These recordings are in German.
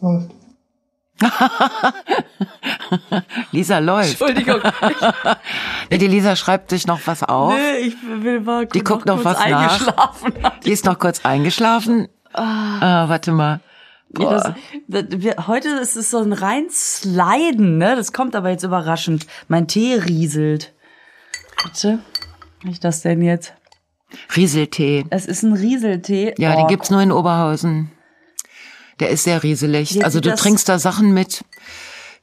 Läuft. Lisa läuft. Entschuldigung. Die Lisa schreibt sich noch was auf. nee, ich will mal Die guckt noch kurz was nach. eingeschlafen. Die ist noch kurz eingeschlafen. Ah, warte mal. Ja, das, das, wir, heute ist es so ein rein Sliden, ne? Das kommt aber jetzt überraschend. Mein Tee rieselt. Bitte? Was ist das denn jetzt? Rieseltee. Es ist ein Rieseltee. Ja, Oh, den gibt's nur in Oberhausen. Der ist sehr rieselig. Jetzt also du trinkst da Sachen mit,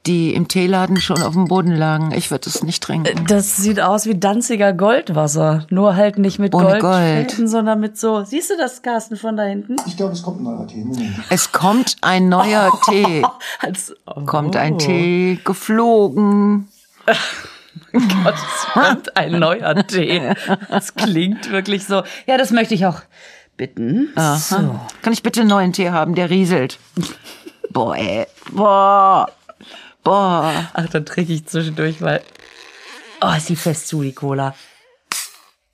die im Teeladen schon auf dem Boden lagen. Ich würde es nicht trinken. Das sieht aus wie Danziger Goldwasser. Nur halt nicht mit Ohne Goldfäden, Gold. sondern mit so. Siehst du das, Carsten, von da hinten? Ich glaube, es kommt ein neuer Tee. Es kommt ein neuer Tee. Als, oh. Kommt ein Tee geflogen. Gott, es kommt ein neuer Tee. Das klingt wirklich so. Ja, das möchte ich auch bitten. So. Kann ich bitte einen neuen Tee haben, der rieselt? Boah, ey. Boah. Boah. Ach, dann trinke ich zwischendurch, weil. Oh, ist die fest zu, die Cola.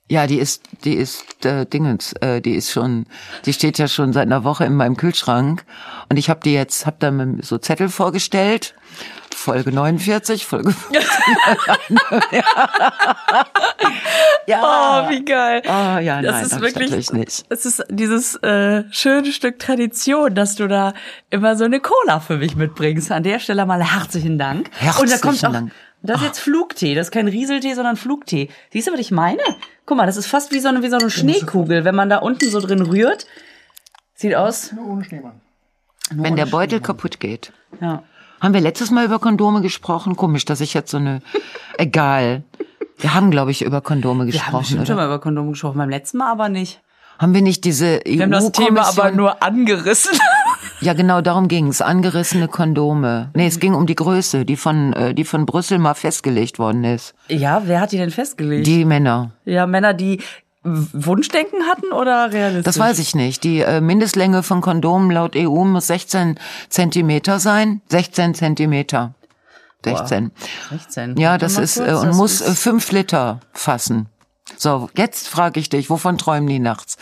Ja, die ist, die ist äh, Dingens, äh, die ist schon, die steht ja schon seit einer Woche in meinem Kühlschrank und ich habe die jetzt, habe da so Zettel vorgestellt, Folge 49, Folge. ja. Oh, wie geil. Oh, ja, Das nein, ist wirklich- ich nicht. Es ist dieses äh, schöne Stück Tradition, dass du da immer so eine Cola für mich mitbringst. An der Stelle mal herzlichen Dank. Und da kommt Herzlichen auch, Dank. das ist jetzt Flugtee. Das ist kein Rieseltee, sondern Flugtee. Siehst du, was ich meine? Guck mal, das ist fast wie so eine, wie so eine Schneekugel. Wenn man da unten so drin rührt, sieht aus. Nur ohne Schneemann. Wenn der Beutel kaputt geht. Ja. Haben wir letztes Mal über Kondome gesprochen? Komisch, dass ich jetzt so eine, egal. Wir haben, glaube ich, über Kondome Wir haben gesprochen, bestimmt schon mal über Kondome gesprochen, beim letzten Mal aber nicht. Haben wir nicht diese EU Wir haben das Thema aber nur angerissen. Ja, genau, darum ging's. Angerissene Kondome. Nee, es ging um die Größe, die von, äh, die von Brüssel mal festgelegt worden ist. Ja, wer hat die denn festgelegt? Die Männer. ja, Männer, die Wunschdenken hatten oder realistisch? Das weiß ich nicht. Die äh, Mindestlänge von Kondomen laut EU muss 16 Zentimeter sein. 16 Zentimeter. 16. 16. Ja, das ist, kurz, äh, und das muss ist- äh, fünf Liter fassen. So, jetzt frage ich dich, wovon träumen die nachts?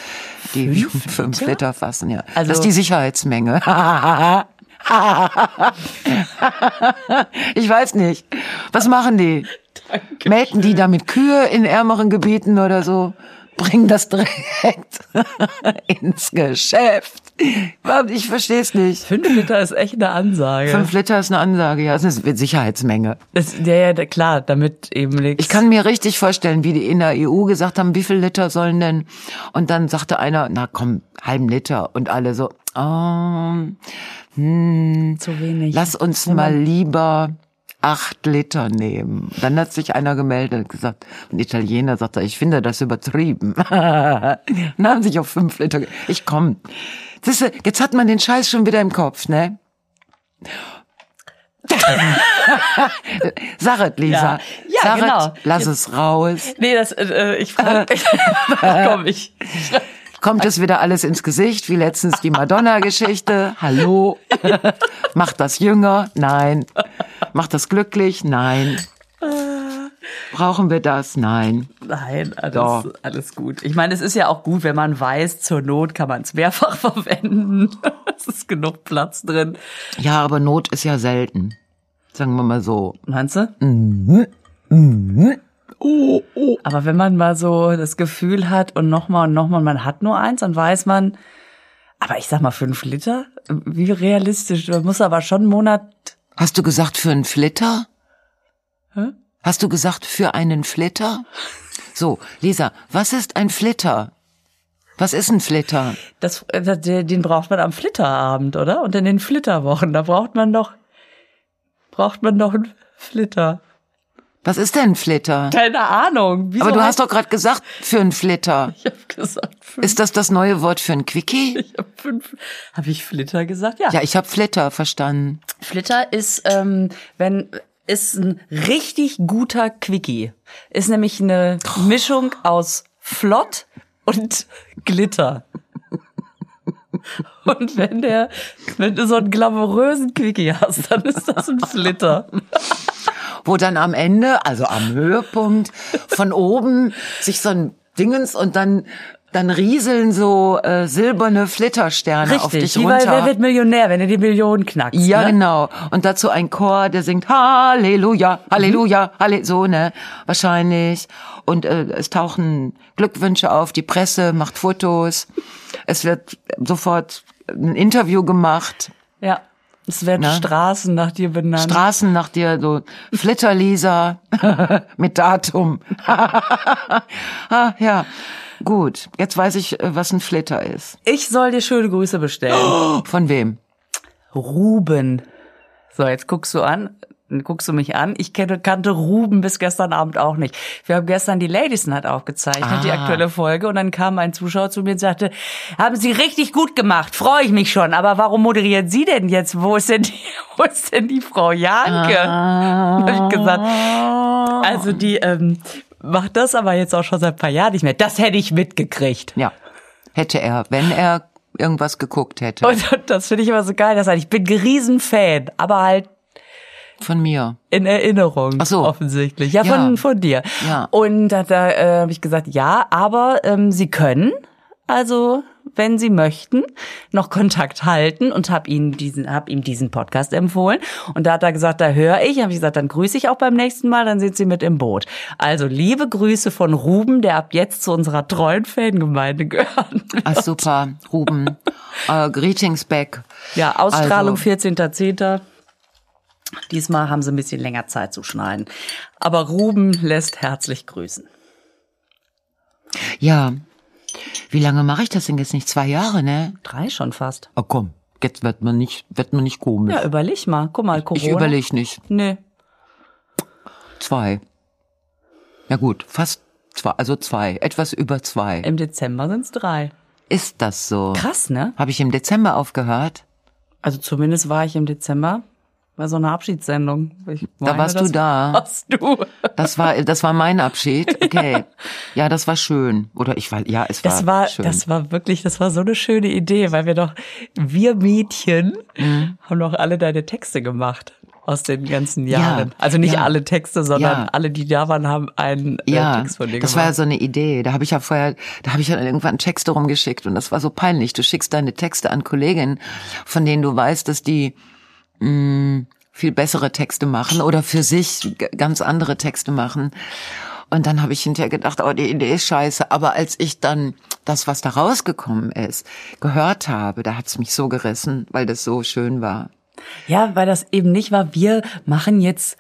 Die fünf, Liter? fassen, ja. Also- das ist die Sicherheitsmenge. ich weiß nicht. Was machen die? Melken die damit Kühe in ärmeren Gebieten oder so? Bringen das direkt ins Geschäft. Ich verstehe es nicht. Fünf Liter ist echt eine Ansage. Fünf Liter ist eine Ansage, ja, es ist eine Sicherheitsmenge. Das, ja, ja, klar, damit eben nichts. Ich kann mir richtig vorstellen, wie die in der EU gesagt haben, wie viel Liter sollen denn? Und dann sagte einer, na komm, halben Liter. Und alle so, oh, hm, zu wenig. lass uns mal lieber acht Liter nehmen. Dann hat sich einer gemeldet und gesagt, ein Italiener sagte, ich finde das übertrieben. Dann haben sich auf fünf Liter, ich komm. Siehste, jetzt hat man den Scheiß schon wieder im Kopf, ne? Sag es, Lisa. Ja. Ja, Sag genau. lass es raus. Nee, das, äh, ich frage. Komm, ich. Kommt es wieder alles ins Gesicht, wie letztens die Madonna-Geschichte? Hallo? Macht das jünger? Nein. Macht das glücklich? Nein. Brauchen wir das? Nein. Nein, alles, Doch. alles gut. Ich meine, es ist ja auch gut, wenn man weiß, zur Not kann man es mehrfach verwenden. es ist genug Platz drin. Ja, aber Not ist ja selten. Sagen wir mal so. Meinst du? Mhm. Aber wenn man mal so das Gefühl hat und nochmal und nochmal, man hat nur eins, dann weiß man, aber ich sag mal fünf Liter? Wie realistisch? Man muss aber schon einen Monat. Hast du gesagt für einen Flitter? Hä? Hast du gesagt für einen Flitter? So, Lisa, was ist ein Flitter? Was ist ein Flitter? Das, den braucht man am Flitterabend, oder? Und in den Flitterwochen, da braucht man doch, braucht man doch einen Flitter. Was ist denn ein Flitter? Keine Ahnung. Wieso Aber du hast doch gerade gesagt für einen Flitter. Ich hab gesagt fünf. Ist das das neue Wort für ein Quickie? Ich hab fünf. Habe ich Flitter gesagt? Ja. Ja, ich habe Flitter verstanden. Flitter ist, ähm, wenn ist ein richtig guter Quickie. Ist nämlich eine Mischung aus Flott und Glitter. Und wenn der, wenn du so einen glamourösen Quickie hast, dann ist das ein Flitter. Wo dann am Ende, also am Höhepunkt, von oben sich so ein Dingens und dann dann rieseln so äh, silberne Flittersterne auf Richtig, dich wie bei runter. Wer wird Millionär, wenn er die Millionen knackst. Ja, ne? genau. Und dazu ein Chor, der singt Halleluja, Halleluja, Mhm. Halle, so, ne? Wahrscheinlich. Und äh, es tauchen Glückwünsche auf, die Presse macht Fotos. Es wird sofort ein Interview gemacht. Ja. Es werden Ne? Straßen nach dir benannt. Straßen nach dir, so Flitterlisa mit Datum. ah, ja, gut. Jetzt weiß ich, äh, was ein Flitter ist. ich soll dir schöne Grüße bestellen. Von wem? Ruben. So, jetzt guckst du an, guckst du mich an. Ich kenne, kannte Ruben bis gestern Abend auch nicht. Wir haben gestern die Ladies Night aufgezeichnet, die Ah. aktuelle Folge, und dann kam ein Zuschauer zu mir und sagte, haben Sie richtig gut gemacht, freue ich mich schon, aber warum moderieren Sie denn jetzt? Wo ist denn die, wo ist denn die Frau Janke? Ah. Hab ich gesagt, also die ähm, macht das aber jetzt auch schon seit ein paar Jahren nicht mehr. Das hätte ich mitgekriegt. Ja, hätte er, wenn er irgendwas geguckt hätte. Und das finde ich immer so geil, dass er, ich bin ein Riesenfan, aber halt Von mir. in Erinnerung. Ach so. Offensichtlich. Ja, Ja. von, von dir. Ja. Und da, da äh, habe ich gesagt, ja, aber ähm, Sie können, also wenn Sie möchten, noch Kontakt halten und habe ihm diesen, hab ihm diesen Podcast empfohlen. Und da hat er gesagt, da höre ich. Habe ich gesagt, dann grüße ich auch beim nächsten Mal, dann sind Sie mit im Boot. Also liebe Grüße von Ruben, der ab jetzt zu unserer treuen Fangemeinde gehört. Ah, super, Ruben. Äh, greetings back. Ja, Ausstrahlung Also- 14.10. Diesmal haben sie ein bisschen länger Zeit zu schneiden. Aber Ruben lässt herzlich grüßen. Ja. Wie lange mache ich das denn jetzt nicht? Zwei Jahre, ne? Drei schon fast. Oh komm, jetzt wird man nicht, wird man nicht komisch. Ja, überleg mal. Guck mal, Corona. ich überlege nicht. Nee. Zwei. Ja gut, fast zwei, also zwei, etwas über zwei. Im Dezember sind's drei. Ist das so? Krass, ne? Habe ich im Dezember aufgehört? Also zumindest war ich im Dezember bei so einer Abschiedssendung. Ich Da meine, warst du da. Warst du. Das war, das war mein Abschied. Okay. Ja, das war schön. Oder ich war, ja, es war, Das war, schön. das war wirklich, das war so eine schöne Idee, weil wir doch, wir Mädchen Mhm. haben doch alle deine Texte gemacht aus den ganzen Jahren. Ja, also nicht ja. alle Texte, sondern Ja. alle, die da waren, haben einen äh, ja, Text von dir das war ja gemacht. so eine Idee. Da habe ich ja vorher, da habe ich ja irgendwann Texte rumgeschickt und das war so peinlich. Du schickst deine Texte an Kolleginnen, von denen du weißt, dass die mh, viel bessere Texte machen oder für sich ganz andere Texte machen. Und dann habe ich hinterher gedacht, oh, die Idee ist scheiße. Aber als ich dann das, was da rausgekommen ist, gehört habe, da hat's mich so gerissen, weil das so schön war. Ja, weil das eben nicht war, wir machen jetzt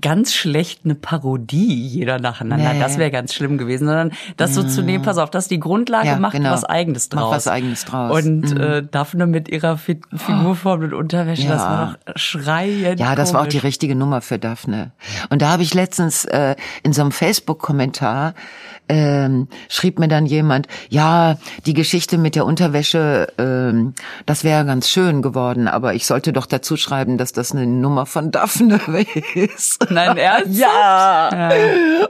ganz schlecht eine Parodie jeder nacheinander. Nee. Das wäre ganz schlimm gewesen, sondern das so zu nehmen, pass auf, das ist die Grundlage, Ja, macht genau. was Eigenes Macht draus. was Eigenes draus. Und Mhm. äh, Daphne mit ihrer Fi Figurform und Unterwäsche, das Ja. war doch schreiend Ja, das war auch komisch. die richtige Nummer für Daphne. Und da habe ich letztens äh, in so einem Facebook-Kommentar ähm, schrieb mir dann jemand, ja, die Geschichte mit der Unterwäsche, ähm, das wäre ganz schön geworden, aber ich sollte doch dazu schreiben, dass das eine Nummer von Daphne ist. Nein, ernsthaft? Ja.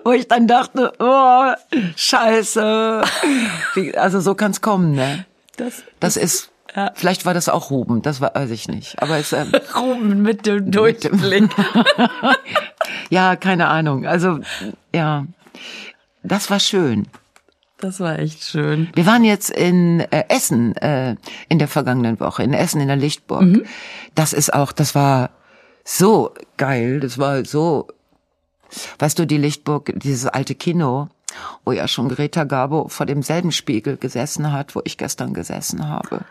Wo ich dann dachte, oh, scheiße. Also so kann's kommen, ne? Das Das ist, Ja. vielleicht war das auch Ruben, das war, weiß ich nicht. Aber es, ähm, Ruben mit dem Durchblick. Ja, keine Ahnung. Also, ja, das war schön. Das war echt schön. Wir waren jetzt in äh, Essen äh, in der vergangenen Woche, in Essen in der Lichtburg. Das ist auch, das war so geil, das war so, weißt du, die Lichtburg, dieses alte Kino, wo ja schon Greta Garbo vor demselben Spiegel gesessen hat, wo ich gestern gesessen habe.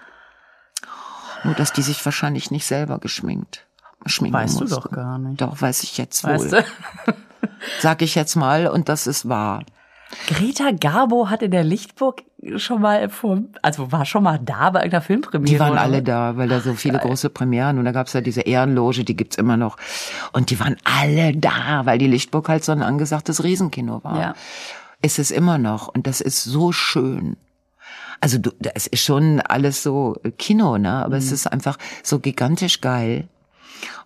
Nur, dass die sich wahrscheinlich nicht selber geschminkt schminken Weißt du mussten. doch gar nicht. Doch, weiß ich jetzt wohl. Weißt du? Sag ich jetzt mal, und das ist wahr. Greta Garbo hat in der Lichtburg schon mal vor, also war schon mal da bei irgendeiner Filmpremiere. Die waren oder alle da, weil da so viele große Premieren und da gab's ja diese Ehrenloge, die gibt's immer noch. Und die waren alle da, weil die Lichtburg halt so ein angesagtes Riesenkino war. Ja. Ist es immer noch und das ist so schön. Also du, es ist schon alles so Kino, ne? Aber Mhm. es ist einfach so gigantisch geil.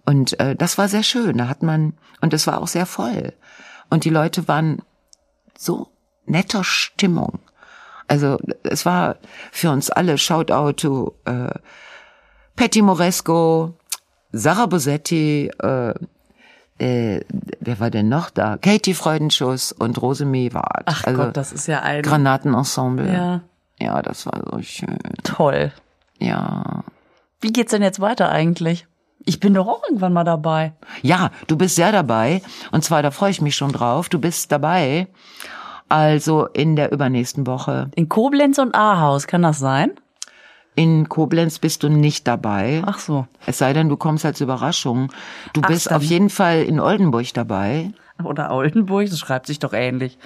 Und äh, das war sehr schön. Da hat man und es war auch sehr voll. Und die Leute waren so netter Stimmung. Also es war für uns alle Shoutout to äh, Patty Moresco, Sarah Bosetti, äh, äh, wer war denn noch da? Katie Freudenschuss und Rose Mewart. Ach also Gott, das ist ja ein. Granatenensemble. Ja. Ja, das war so schön. Toll. Ja. Wie geht's denn jetzt weiter eigentlich? Ich bin doch auch irgendwann mal dabei. Ja, du bist sehr dabei. Und zwar, da freue ich mich schon drauf. Du bist dabei. Also in der übernächsten Woche. In Koblenz und Ahaus, kann das sein? In Koblenz bist du nicht dabei. Ach so. Es sei denn, du kommst als Überraschung. Du Ach, bist auf jeden Fall in Oldenburg dabei. Oder Oldenburg, das schreibt sich doch ähnlich.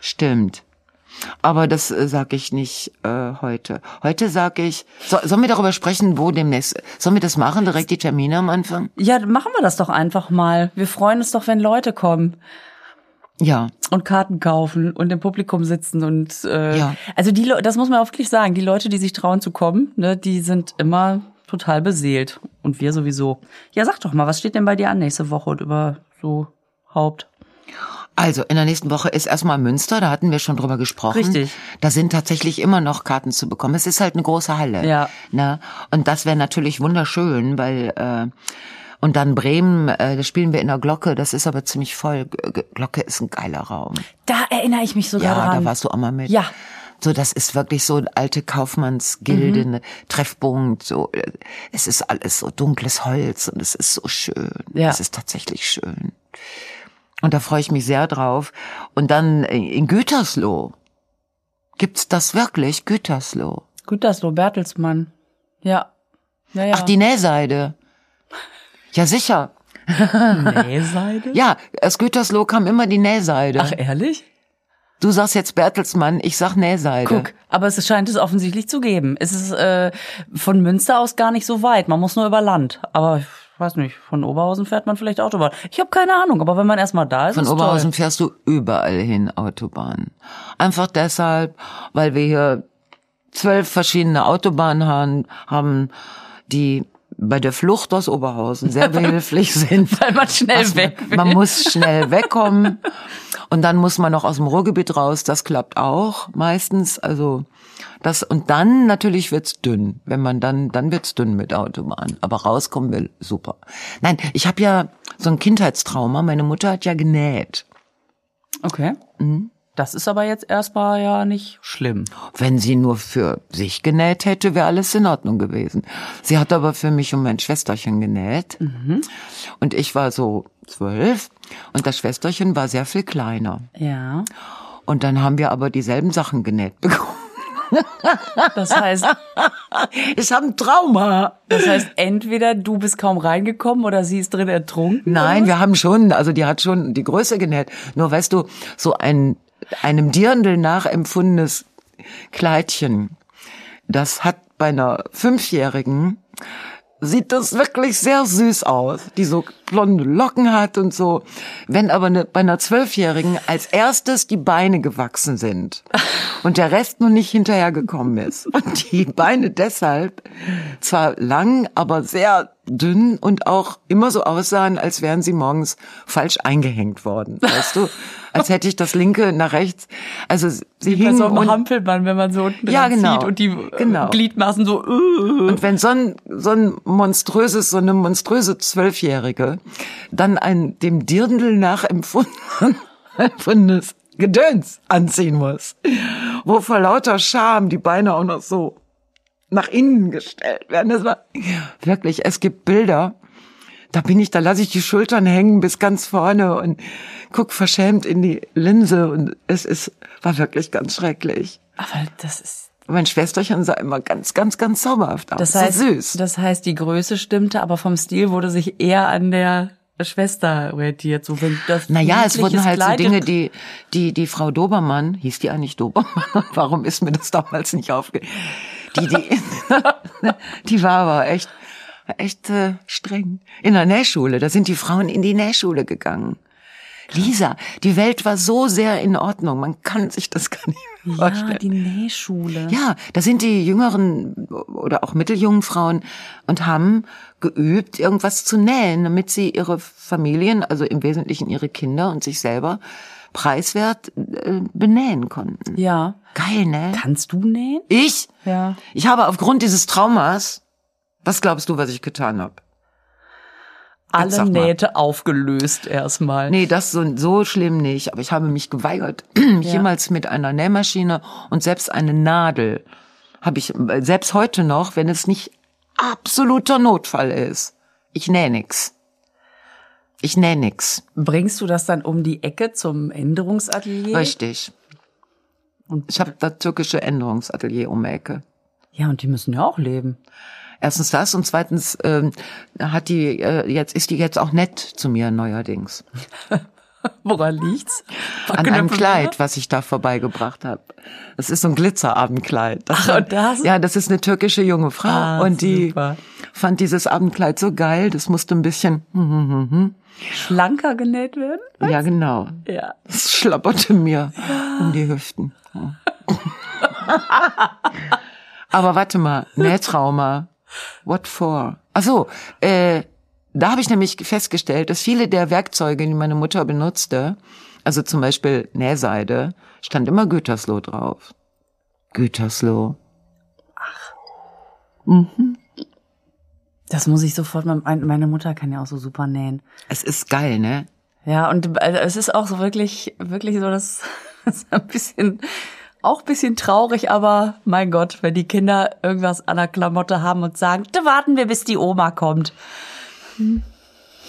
Stimmt. Aber das äh, sag ich nicht äh, heute. Heute sag ich, so, sollen wir darüber sprechen, wo demnächst, sollen wir das machen, direkt die Termine am Anfang? Ja, machen wir das doch einfach mal. Wir freuen uns doch, wenn Leute kommen Ja, und Karten kaufen und im Publikum sitzen und äh, Ja. also die Leute, das muss man auch wirklich sagen, die Leute, die sich trauen zu kommen, ne, die sind immer total beseelt und wir sowieso. Ja, sag doch mal, was steht denn bei dir an nächste Woche und über so Haupt? also in der nächsten Woche ist erstmal Münster, da hatten wir schon drüber gesprochen. Richtig. Da sind tatsächlich immer noch Karten zu bekommen. Es ist halt eine große Halle. Ja. Ne? Und das wäre natürlich wunderschön, weil äh, und dann Bremen, äh, da spielen wir in der Glocke, das ist aber ziemlich voll. Glocke ist ein geiler Raum. Da erinnere ich mich sogar Ja, dran. da warst du auch mal mit. Ja. So, das ist wirklich so eine alte Kaufmannsgilde, Mhm. Treffpunkt, so, äh, es ist alles so dunkles Holz und es ist so schön. Ja. Es ist tatsächlich schön. Und da freue ich mich sehr drauf. Und dann äh, in Gütersloh. Gibt's das wirklich? Gütersloh. Gütersloh, Bertelsmann. Ja. Ja, ja. Ach, die Nähseide. Ja, sicher. Nähseide? Ja, aus Gütersloh kam immer die Nähseide. Ach, ehrlich? Du sagst jetzt Bertelsmann, ich sag Nähseide. Guck, aber es scheint es offensichtlich zu geben. Es ist äh, von Münster aus gar nicht so weit. Man muss nur über Land. Aber ich weiß nicht, von Oberhausen fährt man vielleicht Autobahn. Ich habe keine Ahnung, aber wenn man erstmal da ist, Von ist Oberhausen toll. fährst du überall hin Autobahn. Einfach deshalb, weil wir hier zwölf verschiedene Autobahnen haben, haben die bei der Flucht aus Oberhausen sehr behilflich sind. Weil man schnell Also, weg will. Man muss schnell wegkommen und dann muss man noch aus dem Ruhrgebiet raus. Das klappt auch meistens. Also das und dann natürlich wird's dünn. Wenn man dann dann wird's dünn mit Autobahn. Aber rauskommen will super. Nein, ich habe ja so ein Kindheitstrauma. Meine Mutter hat ja genäht. Okay. Das ist aber jetzt erstmal ja nicht schlimm. Wenn sie nur für sich genäht hätte, wäre alles in Ordnung gewesen. Sie hat aber für mich und mein Schwesterchen genäht. Und ich war so zwölf und das Schwesterchen war sehr viel kleiner. Ja. Und dann haben wir aber dieselben Sachen genäht bekommen. Das heißt, Ich habe ein Trauma. das heißt, entweder du bist kaum reingekommen oder sie ist drin ertrunken. Nein, wir haben schon, also die hat schon die Größe genäht. Nur weißt du, so ein einem Dirndl nachempfundenes Kleidchen, das hat bei einer Fünfjährigen sieht das wirklich sehr süß aus, die so blonde Locken hat und so. Wenn aber eine, bei einer Zwölfjährigen als erstes die Beine gewachsen sind und der Rest nur nicht hinterhergekommen ist und die Beine deshalb zwar lang, aber sehr dünn und auch immer so aussahen, als wären sie morgens falsch eingehängt worden, weißt du? Als hätte ich das linke nach rechts, also sie Bei hingen so einem Hampelmann, wenn man so unten Ja, genau. zieht und die äh, Genau. Gliedmaßen so. Uh. Und wenn so ein, so ein monströses, so eine monströse Zwölfjährige dann ein dem Dirndl nachempfundenes Gedöns anziehen muss, wo vor lauter Scham die Beine auch noch so nach innen gestellt werden. Das war wirklich, es gibt Bilder, da bin ich, da lasse ich die Schultern hängen bis ganz vorne und guck verschämt in die Linse und es ist, war wirklich ganz schrecklich. Aber das ist. Mein Schwesterchen sah immer ganz, ganz, ganz zauberhaft aus. Das heißt, so süß. das heißt, die Größe stimmte, aber vom Stil wurde sich eher an der Schwester orientiert. So wenn das Naja, es wurden halt so Kleid- Dinge, die, die, die Frau Dobermann, hieß die eigentlich Dobermann? Und warum ist mir das damals nicht aufge... Die, die, die war aber echt, echt äh, streng. In der Nähschule, da sind die Frauen in die Nähschule gegangen. Lisa, die Welt war so sehr in Ordnung, man kann sich das gar nicht mehr Ja, vorstellen. die Nähschule. Ja, da sind die jüngeren oder auch mitteljungen Frauen und haben geübt, irgendwas zu nähen, damit sie ihre Familien, also im Wesentlichen ihre Kinder und sich selber preiswert äh, benähen konnten. Ja. Geil, ne? Kannst du nähen? Ich? Ja. Ich habe aufgrund dieses Traumas, was glaubst du, was ich getan habe? Alle. Nähte aufgelöst erstmal. Nee, das so, so schlimm nicht. Aber ich habe mich geweigert, mich Ja. jemals mit einer Nähmaschine und selbst eine Nadel habe ich, äh, selbst heute noch, wenn es nicht absoluter Notfall ist. Ich nähe nix. Ich nähe nix. Bringst du das dann um die Ecke zum Änderungsatelier? Richtig. Und- ich habe das türkische Änderungsatelier um die Ecke. Ja, und die müssen ja auch leben. Erstens das und zweitens ähm, hat die äh, jetzt ist die jetzt auch nett zu mir neuerdings. Woran liegt's? An einem Kleid, was ich da vorbeigebracht habe. Das ist so ein Glitzerabendkleid. Das Ach, und das? Ja, das ist eine türkische junge Frau Ah, und die super. fand dieses Abendkleid so geil. Das musste ein bisschen, hm, hm, hm, hm. Schlanker genäht werden? ja genau, Ja. das schlapperte mir um die Hüften. Ja. Aber warte mal, Nähtrauma. What for? Ach so, äh, da habe ich nämlich festgestellt, dass viele der Werkzeuge, die meine Mutter benutzte, also zum Beispiel Nähseide, stand immer Gütersloh drauf. Gütersloh. Das muss ich sofort, mein- meine Mutter kann ja auch so super nähen. Es ist geil, ne? Ja, und äh, es ist auch so wirklich, wirklich so, dass das ist ein bisschen, auch ein bisschen traurig, aber mein Gott, wenn die Kinder irgendwas an der Klamotte haben und sagen, da warten wir, bis die Oma kommt.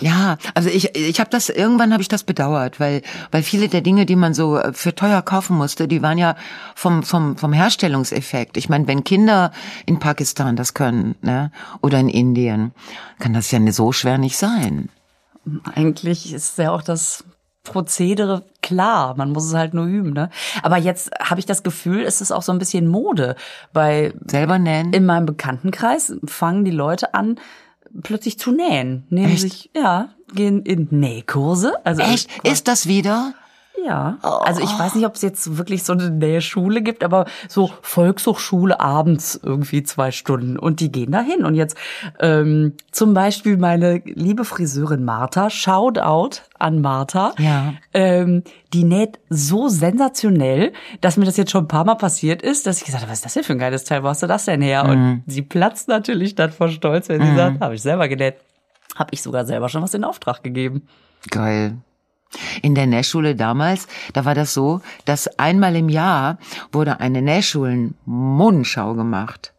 Ja, also ich ich habe das irgendwann habe ich das bedauert, weil weil viele der Dinge, die man so äh, für teuer kaufen musste, die waren ja vom vom vom Herstellungseffekt. Ich meine, wenn Kinder in Pakistan das können, ne, oder in Indien, kann das ja so schwer nicht sein. Eigentlich ist ja auch das Prozedere klar, man muss es halt nur üben, ne? Aber jetzt habe ich das Gefühl, es ist auch so ein bisschen Mode, weil Selber nähen? in meinem Bekanntenkreis fangen die Leute an, plötzlich zu nähen. Nehmen Echt? sich, ja, gehen in Nähkurse. Also Echt? Ist das wieder? Ja. Also ich weiß nicht, ob es jetzt wirklich so eine Nähschule gibt, aber so Volkshochschule abends irgendwie zwei Stunden und die gehen dahin. Und jetzt ähm, zum Beispiel meine liebe Friseurin Martha, Shoutout an Martha. Ja. Ähm, die näht so sensationell, dass mir das jetzt schon ein paar Mal passiert ist, dass ich gesagt habe, was ist das denn für ein geiles Teil, wo hast du das denn her? Und sie platzt natürlich dann vor Stolz, wenn sie sagt, habe ich selber genäht. Habe ich sogar selber schon was in Auftrag gegeben. Geil. In der Nähschule damals, da war das so, dass einmal im Jahr wurde eine Nähschulen-Modenschau gemacht.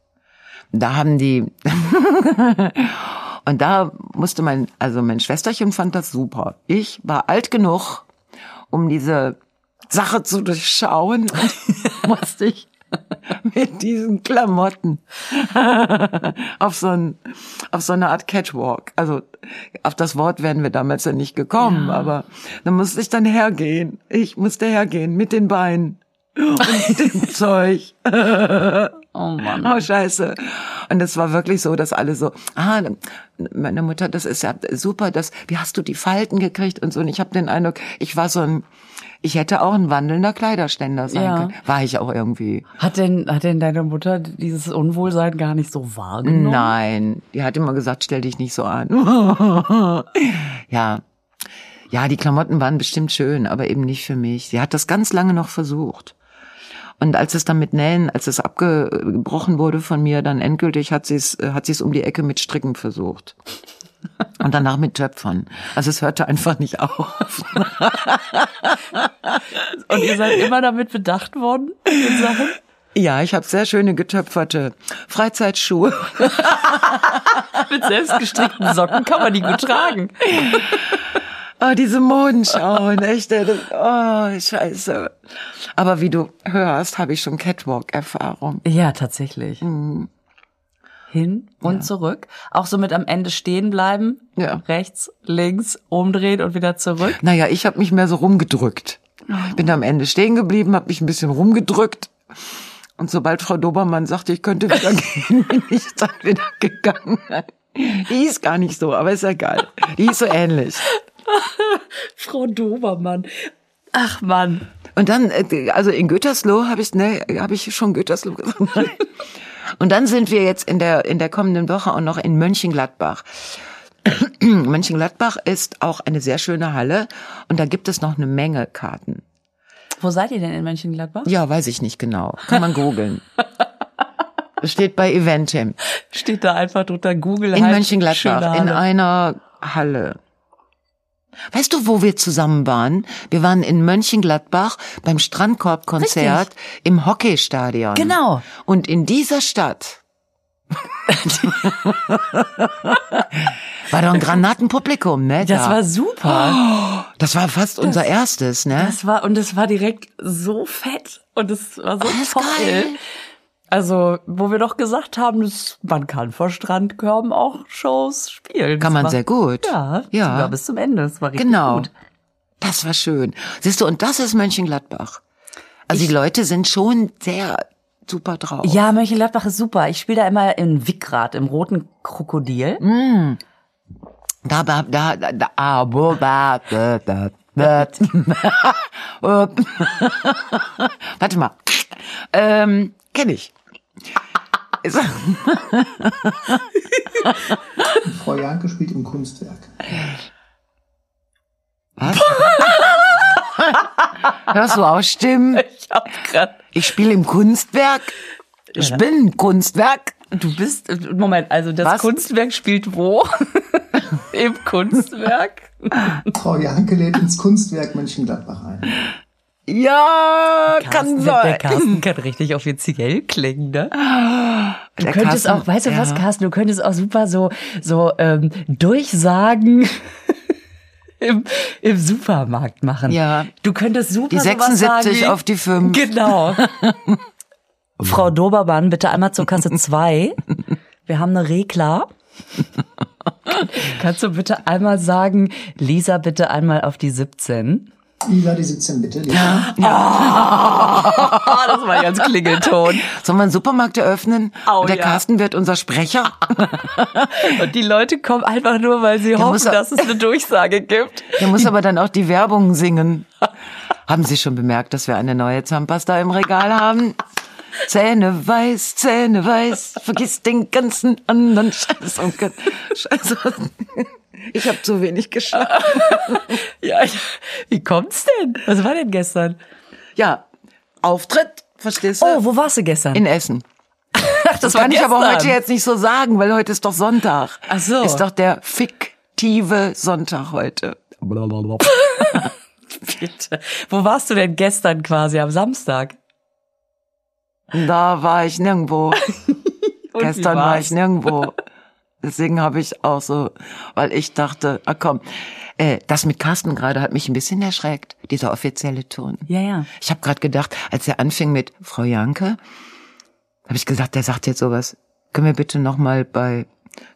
Da haben die, und da musste mein, also mein Schwesterchen fand das super. Ich war alt genug, um diese Sache zu durchschauen musste ich mit diesen Klamotten auf so, ein, auf so eine Art Catwalk. Also auf das Wort wären wir damals ja nicht gekommen, aber da musste ich dann hergehen. Ich musste hergehen mit den Beinen und dem Zeug. Oh Mann. Oh, scheiße. Und es war wirklich so, dass alle so, ah, meine Mutter, das ist ja super, das, wie hast du die Falten gekriegt und so. Und ich habe den Eindruck, ich war so ein, ich hätte auch ein wandelnder Kleiderständer sein Ja. können. War ich auch irgendwie. Hat denn, hat denn deine Mutter dieses Unwohlsein gar nicht so wahrgenommen? Nein, die hat immer gesagt, stell dich nicht so an. ja. Ja, die Klamotten waren bestimmt schön, aber eben nicht für mich. Sie hat das ganz lange noch versucht. Und als es dann mit Nähen, als es abgebrochen wurde von mir, dann endgültig hat sie es, hat sie es um die Ecke mit Stricken versucht. Und danach mit Töpfern. Also es hörte einfach nicht auf. Und ihr seid immer damit bedacht worden, in Sachen? Ja, ich habe sehr schöne getöpferte Freizeitschuhe. Mit selbstgestrickten Socken kann man die gut tragen. Oh, diese Modenschauen, echt. Oh, scheiße. Aber wie du hörst, habe ich schon Catwalk-Erfahrung. Ja, tatsächlich. Hin und zurück. Auch so mit am Ende stehen bleiben. Ja. Rechts, links, umdrehen und wieder zurück. Naja, ich habe mich mehr so rumgedrückt. Ich bin am Ende stehen geblieben, habe mich ein bisschen rumgedrückt. Und sobald Frau Dobermann sagte, ich könnte wieder gehen, bin ich dann wieder gegangen. Die ist gar nicht so, aber ist egal. Die ist so ähnlich. Frau Dobermann. Ach Mann. Und dann, äh, also in Gütersloh habe ich, ne, habe ich schon Gütersloh gesagt. Und dann sind wir jetzt in der in der kommenden Woche auch noch in Mönchengladbach. Mönchengladbach ist auch eine sehr schöne Halle und da gibt es noch eine Menge Karten. Wo seid ihr denn in Mönchengladbach? Ja, weiß ich nicht genau. Kann man googeln. Steht bei Eventim. Steht da einfach drunter Google In halt Mönchengladbach, in einer Halle. Weißt du, wo wir zusammen waren? Wir waren in Mönchengladbach beim Strandkorbkonzert im Hockeystadion. Genau. Und in dieser Stadt war doch ein Granatenpublikum, ne? Das da. war super. das war fast unser erstes, ne? Das war, und es war direkt so fett. Und es war so Oh, das toll. geil. Also, wo wir doch gesagt haben, dass man kann vor Strandkörben auch Shows spielen. Kann man war, sehr gut. Ja, Ja. sogar bis zum Ende. Das war richtig Genau. gut. Das war schön. Siehst du, und das ist Mönchengladbach. Also die Leute sind schon sehr super drauf. Ja, Mönchengladbach ist super. Ich spiele da immer in Wickrad, im roten Krokodil. Da, da, da, da, da, ah, ba, da, da, da. Warte mal. Ähm, kenn ich. Frau Janke spielt im Kunstwerk. Was? Hörst du ausstimmen? Ich hab grad. Ich spiele im Kunstwerk. Ich Ja. bin ein Kunstwerk. Du bist, Moment, also das Was? Kunstwerk spielt wo? Im Kunstwerk? Frau Janke lädt ins Kunstwerk Mönchengladbach ein. Ja, kann Carsten, der, der sein. Carsten kann richtig offiziell klingen, ne? Du Der könntest Carsten, auch, weißt du was, ja. Carsten, du könntest auch super so, so ähm, Durchsagen im, im Supermarkt machen. Ja. Du könntest super Die sowas 76 sagen. auf die 5. Genau. Frau Dobermann, bitte einmal zur Kasse 2. Wir haben eine Regler. Kannst du bitte einmal sagen, Lisa, bitte einmal auf die 17? Lila, die 17 bitte. Lisa. Ah, das war ein ganz Klingelton. Sollen wir einen Supermarkt eröffnen? Au, Und der ja. Carsten wird unser Sprecher. Und die Leute kommen einfach nur, weil sie muss hoffen, er- dass es eine Durchsage gibt. Der muss aber dann auch die Werbung singen. Haben Sie schon bemerkt, dass wir eine neue Zahnpasta im Regal haben? Zähne weiß, Zähne weiß, vergiss den ganzen anderen Scheiß. und Ge- Scheiße. Ich habe zu wenig geschlafen. Ja, ich, wie kommt's denn? Was war denn gestern? Ja, Auftritt, verstehst du? Oh, wo warst du gestern? In Essen. Ach, Das war kann ich aber heute jetzt nicht so sagen, weil heute ist doch Sonntag. Ach so. Ist doch der fiktive Sonntag heute. Bitte. Wo warst du denn gestern quasi am Samstag? Da war ich nirgendwo. Gestern war ich nirgendwo. Deswegen habe ich auch so, weil ich dachte, ah komm, äh, das mit Carsten gerade hat mich ein bisschen erschreckt, dieser offizielle Ton. Ja, ja. Ich habe gerade gedacht, als er anfing mit Frau Janke, habe ich gesagt, der sagt jetzt sowas. Können wir bitte noch mal bei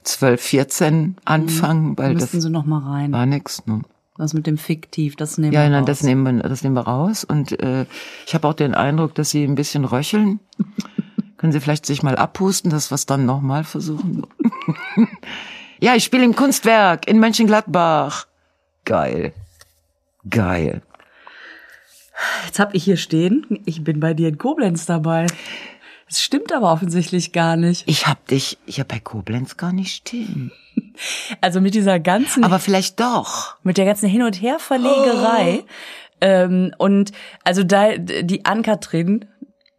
12, 14 anfangen, weil das Müssten sie noch mal rein. war nix. Ne? Das mit dem Fiktiv, das nehmen Ja, wir nein, raus. das nehmen wir, das nehmen wir raus. Und äh, ich habe auch den Eindruck, dass Sie ein bisschen röcheln. Können Sie vielleicht sich mal abhusten, dass wir es dann nochmal versuchen? ja, ich spiele im Kunstwerk in Mönchengladbach. Geil. Geil. Jetzt hab ich hier stehen, ich bin bei dir in Koblenz dabei. Das stimmt aber offensichtlich gar nicht. Ich hab dich ja bei Koblenz gar nicht stehen. Also mit dieser ganzen, Aber vielleicht doch. mit der ganzen Hin- und Herverlegerei. Ähm, und also da die Ann-Kathrin,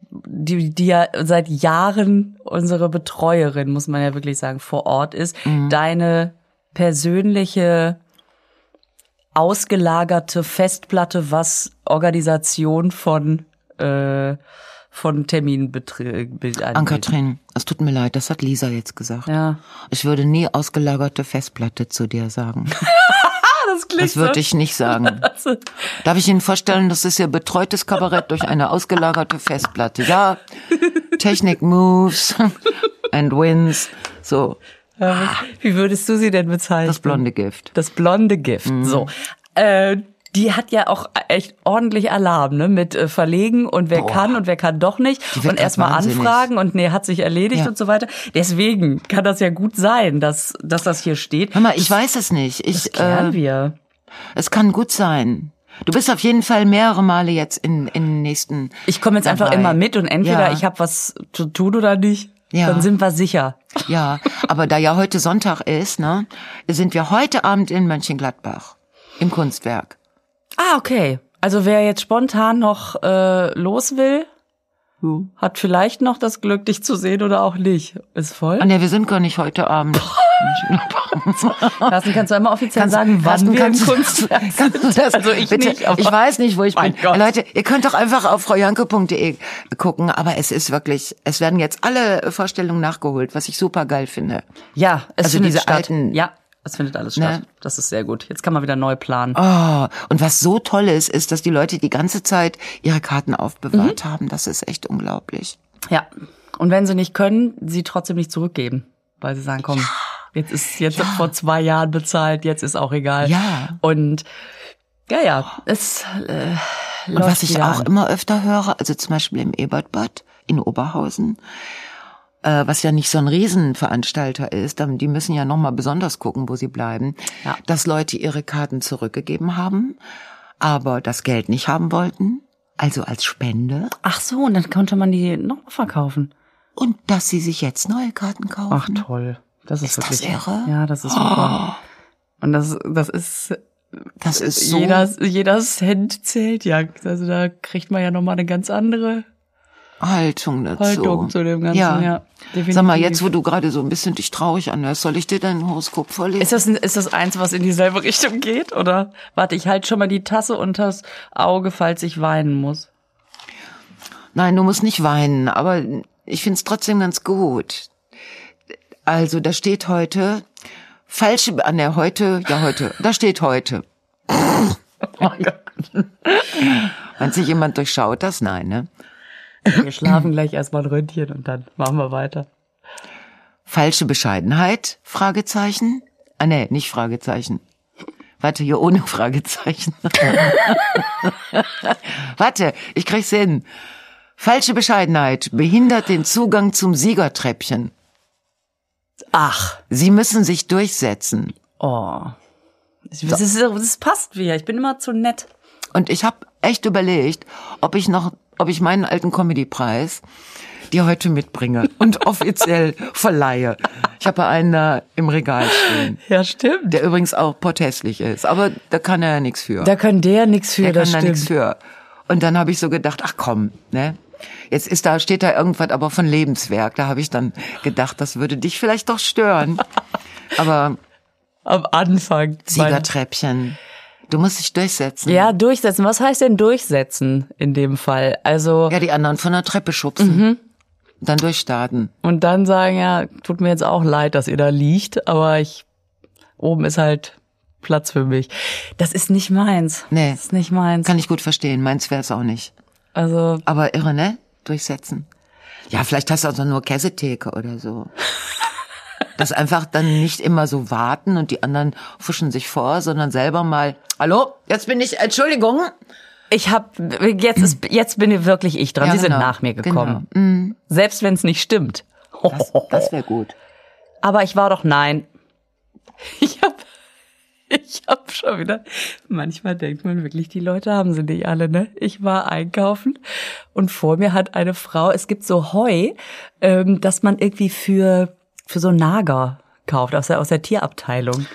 die, die ja seit Jahren unsere Betreuerin, muss man ja wirklich sagen, vor Ort ist, deine persönliche ausgelagerte Festplatte, was Organisation von äh, von Terminen betrifft. Ann-Kathrin, es tut mir leid, das hat Lisa jetzt gesagt. Ja. Ich würde nie ausgelagerte Festplatte zu dir sagen. Das klingt Das würde ich nicht sagen. Darf ich Ihnen vorstellen, das ist Ihr betreutes Kabarett durch eine ausgelagerte Festplatte. Ja, Technik moves and wins. So, Wie würdest du sie denn bezeichnen? das blonde Gift. Das blonde Gift. Mhm. So. Äh, die hat ja auch echt ordentlich Alarm, ne? Mit äh, Verlegen und wer kann und wer kann doch nicht. Und erstmal anfragen und nee, hat sich erledigt Ja. und so weiter. Deswegen kann das ja gut sein, dass, dass das hier steht. Hör mal, ich weiß es nicht. Ich, das klären äh, wir. es kann gut sein. Du bist auf jeden Fall mehrere Male jetzt in, in den nächsten. Ich komme jetzt einfach dabei. immer mit und entweder Ja. ich habe was zu tun oder nicht. Ja. Dann sind wir sicher. Ja, aber da ja heute Sonntag ist, ne, sind wir heute Abend in Mönchengladbach im Kunstwerk. Ah, okay. Also wer jetzt spontan noch äh, los will, hat vielleicht noch das Glück, dich zu sehen oder auch nicht. Ist voll. Ah, ne, wir sind gar nicht heute Abend. Carsten, kannst du einmal offiziell sagen, wann Carsten, wir im kannst du- Kunstwerk kannst das, Also ich bitte, nicht, ich weiß nicht, wo ich bin. Gott. Leute, ihr könnt doch einfach auf fraujanke.de gucken, aber es ist wirklich, es werden jetzt alle Vorstellungen nachgeholt, was ich super geil finde. Ja, es Also diese statt. alten- Ja, es findet alles Ne? statt. Das ist sehr gut. Jetzt kann man wieder neu planen. Oh, und was so toll ist, ist, dass die Leute die ganze Zeit ihre Karten Mhm. aufbewahrt haben. Das ist echt unglaublich. Ja. Und wenn sie nicht können, sie trotzdem nicht zurückgeben, weil sie sagen, komm, jetzt ist jetzt vor zwei Jahren bezahlt, jetzt ist auch egal. Ja. Und ja, ja, es äh, Und läuft was ich auch an. immer öfter höre, also zum Beispiel im Ebertbad in Oberhausen, äh, was ja nicht so ein Riesenveranstalter ist, dann, die müssen ja nochmal besonders gucken, wo sie bleiben, Ja. dass Leute ihre Karten zurückgegeben haben, aber das Geld nicht haben wollten, also als Spende, Ach so, und dann konnte man die noch mal verkaufen. und dass sie sich jetzt neue Karten kaufen. Ach toll. Das ist, Ist das wirklich irre? Ja, das ist super. Und das das ist das ist so. jeder jeder Cent zählt ja. Also da kriegt man ja noch mal eine ganz andere Haltung dazu. Haltung zu dem Ganzen. Ja, Ja. definitiv. Sag mal, jetzt, wo du gerade so ein bisschen dich traurig anhörst, soll ich dir dein Horoskop vorlesen? Ist das, ein- ist das eins, was in dieselbe Richtung geht? Oder warte, ich halte schon mal die Tasse unters Auge, falls ich weinen muss. Nein, du musst nicht weinen, aber ich find's trotzdem ganz gut. Also, da steht heute, falsche, an der heute, ja heute, da steht heute. Wenn sich jemand durchschaut, das nein, ne? Wir schlafen gleich erstmal ein Röntgen und dann machen wir weiter. Falsche Bescheidenheit? Fragezeichen? Ah, nee, nicht Fragezeichen. Warte, hier ohne Fragezeichen. Warte, ich krieg's hin. Falsche Bescheidenheit behindert den Zugang zum Siegertreppchen. Ach, Sie müssen sich durchsetzen. oh. Das, ist, das passt wieder. Ich bin immer zu nett. Und ich habe echt überlegt, ob ich noch, ob ich meinen alten Comedy-Preis dir heute mitbringe und offiziell verleihe. Ich habe einen da im Regal stehen, Ja, stimmt. der übrigens auch porträtlich ist, aber da kann er ja nichts für. Da kann der nichts für, der das kann da stimmt. nichts für. Und dann habe ich so gedacht, ach komm, ne? Jetzt ist da, steht da irgendwas aber von Lebenswerk. Da habe ich dann gedacht, das würde dich vielleicht doch stören. Aber Am Anfang. Siegertreppchen, du musst dich durchsetzen. Ja, durchsetzen. Was heißt denn durchsetzen in dem Fall? Also, Ja, die anderen von der Treppe schubsen. Mhm. Dann durchstarten. und dann sagen, ja, tut mir jetzt auch leid, dass ihr da liegt, aber ich, oben ist halt Platz für mich. Das ist nicht meins. Nee. Das ist nicht meins. Kann ich gut verstehen. Meins wäre es auch nicht. Also, Aber irre, ne? Durchsetzen. Ja, vielleicht hast du also nur Käsetheke oder so. Das einfach dann nicht immer so warten und die anderen fuschen sich vor, sondern selber mal, hallo, jetzt bin ich, Entschuldigung. ich hab, jetzt ist, jetzt bin ich wirklich ich dran. Ja, Sie sind genau. nach mir gekommen. Genau. Mhm. Selbst wenn es nicht stimmt. Das, das wäre gut. Aber ich war doch nein. Ich hab, ich hab schon wieder. Manchmal denkt man wirklich, die Leute haben sie nicht alle, ne? Ich war einkaufen und vor mir hat eine Frau, es gibt so Heu, ähm, dass man irgendwie für, für so Nager kauft, aus der, aus der Tierabteilung.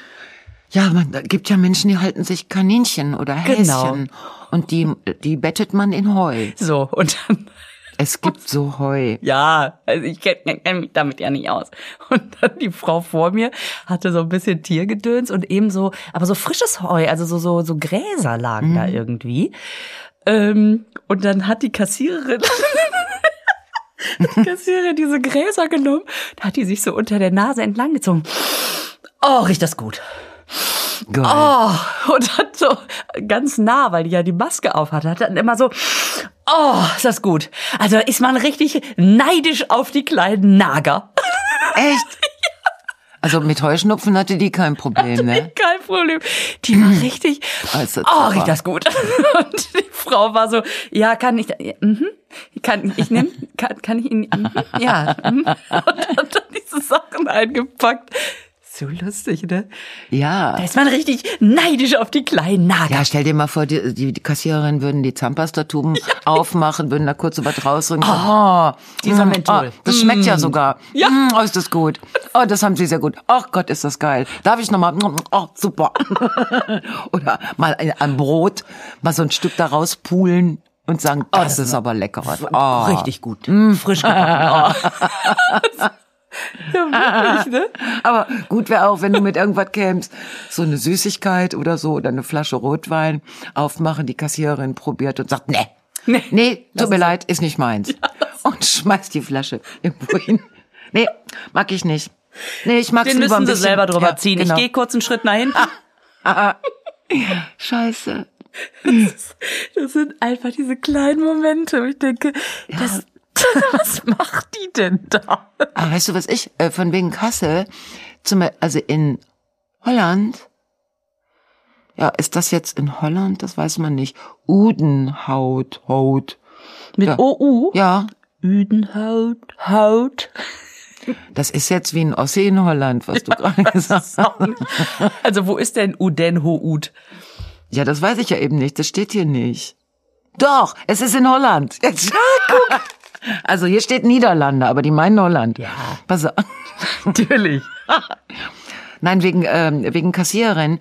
Ja, man, da gibt ja Menschen, die halten sich Kaninchen oder Genau. Häschen. Und die, die bettet man in Heu. So, und dann, Es gibt so Heu. ja, also ich kenne kenn mich damit ja nicht aus. Und dann die Frau vor mir hatte so ein bisschen Tiergedöns und eben so, aber so frisches Heu, also so, so, so Gräser lagen da irgendwie. Ähm, und dann hat die Kassiererin, die Kassiererin diese Gräser genommen, da hat die sich so unter der Nase entlang gezogen. Oh, riecht das gut. Geil. Oh, und hat so ganz nah, weil die ja die Maske auf hatte, hat dann immer so, oh, ist das gut. Also ist man richtig neidisch auf die kleinen Nager. Echt? Also mit Heuschnupfen hatte die kein Problem, ne? Kein Problem. Die war richtig, Also, oh, riecht das gut. Und die Frau war so, ja, kann ich, mhm, kann ich nehmen, kann, kann ich ihn, mhm, ja, mhm. und hat dann diese Sachen eingepackt. So lustig, ne? Ja. Da ist man richtig neidisch auf die kleinen Nager. Ja, stell dir mal vor, die, die, die Kassiererin würden die Zahnpastatuben aufmachen, würden da kurz was rausrücken. Oh, dieser mm, Menthol. Oh, das schmeckt ja sogar. Ja. Mm, oh, ist das gut. Oh, das haben sie sehr gut. Ach Gott, ist das geil. Darf ich noch mal? Oh, super. Oder mal ein, Brot, mal so ein Stück da rauspulen und sagen, das, ist aber lecker. Oh. Richtig gut. Frisch gebacken. Oh. Ja, wirklich, ne? Aber gut wäre auch, wenn du mit irgendwas kämst, so eine Süßigkeit oder so oder eine Flasche Rotwein aufmachen, die Kassiererin probiert und sagt, nee, Nee. nee, tut mir leid, ist nicht meins. und schmeißt die Flasche irgendwo hin. Nee, mag ich nicht. Nee, ich mag's Den lieber müssen sie selber drüber Ja, ziehen. genau. Ich gehe kurz einen Schritt nach hinten. Scheiße. Das sind einfach diese kleinen Momente, wo ich denke, das, was macht die denn da? Aber weißt du, was ich, äh, von wegen Kassel, zum, also in Holland, ja, ist das jetzt in Holland? Das weiß man nicht. Udenhaut, Haut. Mit Ja. OU? Ja, Üdenhaut, Haut. das ist jetzt wie ein Ossi in Holland, was du gerade gesagt hast. Also wo ist denn Udenhout? Ja, das weiß ich ja eben nicht. Das steht hier nicht. Doch, es ist in Holland. Jetzt, guck. Also hier steht Niederlande, aber die meinen Holland. Ja. Pass auf. Natürlich. Nein, wegen, ähm, wegen Kassiererin.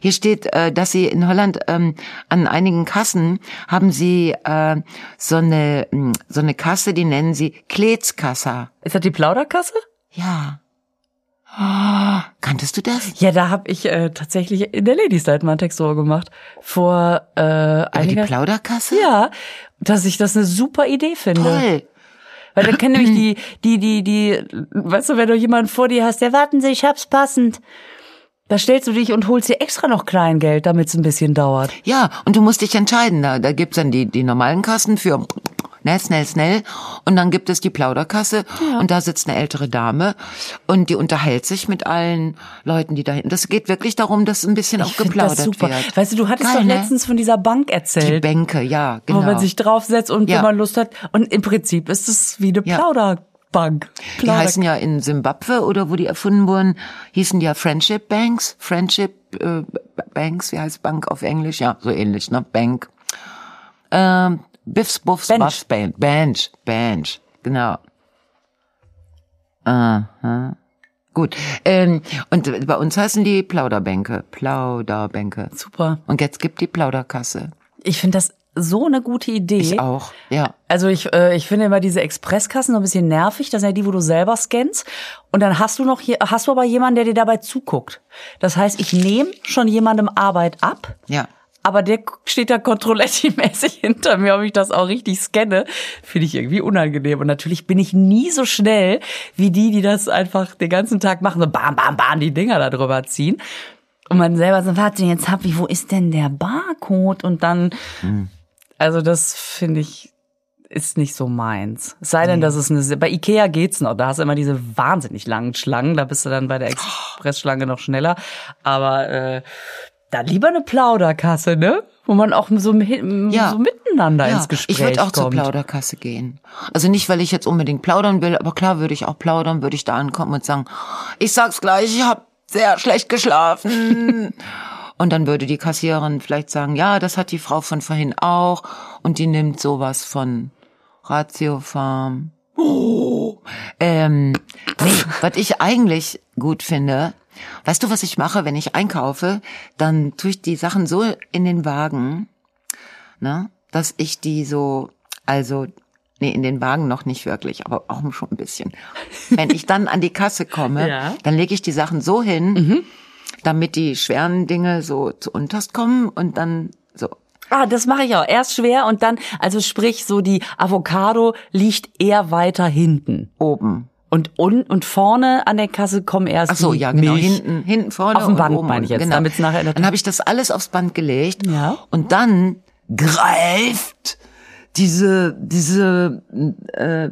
Hier steht, äh, dass sie in Holland ähm, an einigen Kassen haben sie äh, so eine mh, so eine Kasse, die nennen sie Kletskassa. Ist das die Plauderkasse? Ja. Ah, kanntest du das? Ja, da habe ich äh, tatsächlich in der Ladies Night mal einen Text drüber gemacht. Vor äh, die einiger Plauderkasse? Ja, dass ich das eine super Idee finde. Toll. Weil dann kennen nämlich die, die, die, die, weißt du, wenn du jemanden vor dir hast, der warten Sie, ich hab's passend. Da stellst du dich und holst dir extra noch Kleingeld, damit es ein bisschen dauert. Ja, und du musst dich entscheiden. Da, da gibt's dann die, die normalen Kassen für schnell, schnell, schnell. Und dann gibt es die Plauderkasse. Und da sitzt eine ältere Dame und die unterhält sich mit allen Leuten, die da hinten. Das geht wirklich darum, dass ein bisschen auch Ich find geplaudert das super. wird. Weißt du, du hattest Geil, doch ne? letztens von dieser Bank Die erzählt, Bänke, ja, genau. wo man sich draufsetzt und Ja. wenn man Lust hat. Und im Prinzip ist es wie eine Ja. Plauderbank. Die heißen ja in Simbabwe oder wo die erfunden wurden, hießen die ja Friendship Banks. Friendship äh, Banks, wie heißt Bank auf Englisch? Ja, so ähnlich, ne? Bank. Ähm, Biffs, Buffs, Bench. Buffs, Bench. Bench, Bench, genau. Aha. Gut. Ähm, und bei uns heißen die Plauderbänke. Plauderbänke. Super. Und jetzt gibt die Plauderkasse. Ich finde das so eine gute Idee. Ich auch, ja. Also ich, äh, ich finde immer diese Expresskassen so ein bisschen nervig. Das sind ja die, wo du selber scannst. Und dann hast du noch hier, hast du aber jemanden, der dir dabei zuguckt. Das heißt, ich nehme schon jemandem Arbeit ab. Ja. Aber der steht da Controletti-mäßig hinter mir, ob ich das auch richtig scanne, finde ich irgendwie unangenehm. Und natürlich bin ich nie so schnell wie die, die das einfach den ganzen Tag machen, so bam, bam, bam, die Dinger da drüber ziehen. Und man selber so, warte, jetzt hab ich, wo ist denn der Barcode? Und dann, also das finde ich, ist nicht so meins. Es sei denn, dass es eine, bei Ikea geht's noch, da hast du immer diese wahnsinnig langen Schlangen, da bist du dann bei der Expressschlange noch schneller. Aber äh, dann lieber eine Plauderkasse, ne? Wo man auch so, Ja. so miteinander ins Gespräch ich würde auch zur kommt. Plauderkasse gehen. Also nicht, weil ich jetzt unbedingt plaudern will, aber klar würde ich auch plaudern, würde ich da ankommen und sagen, ich sag's gleich, ich habe sehr schlecht geschlafen. und dann würde die Kassiererin vielleicht sagen, ja, das hat die Frau von vorhin auch und die nimmt sowas von Ratio Farm. Oh. Ähm, nee, was ich eigentlich gut finde, weißt du, was ich mache, wenn ich einkaufe? Dann tue ich die Sachen so in den Wagen, ne, dass ich die so, also, nee, in den Wagen noch nicht wirklich, aber auch schon ein bisschen. Wenn ich dann an die Kasse komme, Ja. dann lege ich die Sachen so hin, damit die schweren Dinge so zu unterst kommen und dann so. Ah, das mache ich auch. Erst schwer und dann, also sprich, so die Avocado liegt eher weiter hinten. Oben. Und, und, und vorne an der Kasse kommen erst Ach so, die ja, genau. Milch. Hinten, hinten vorne. Auf dem Band oben meine ich jetzt, genau. damit's nachher Dann habe ich das alles aufs Band gelegt. Ja. Und dann greift diese, diese, äh,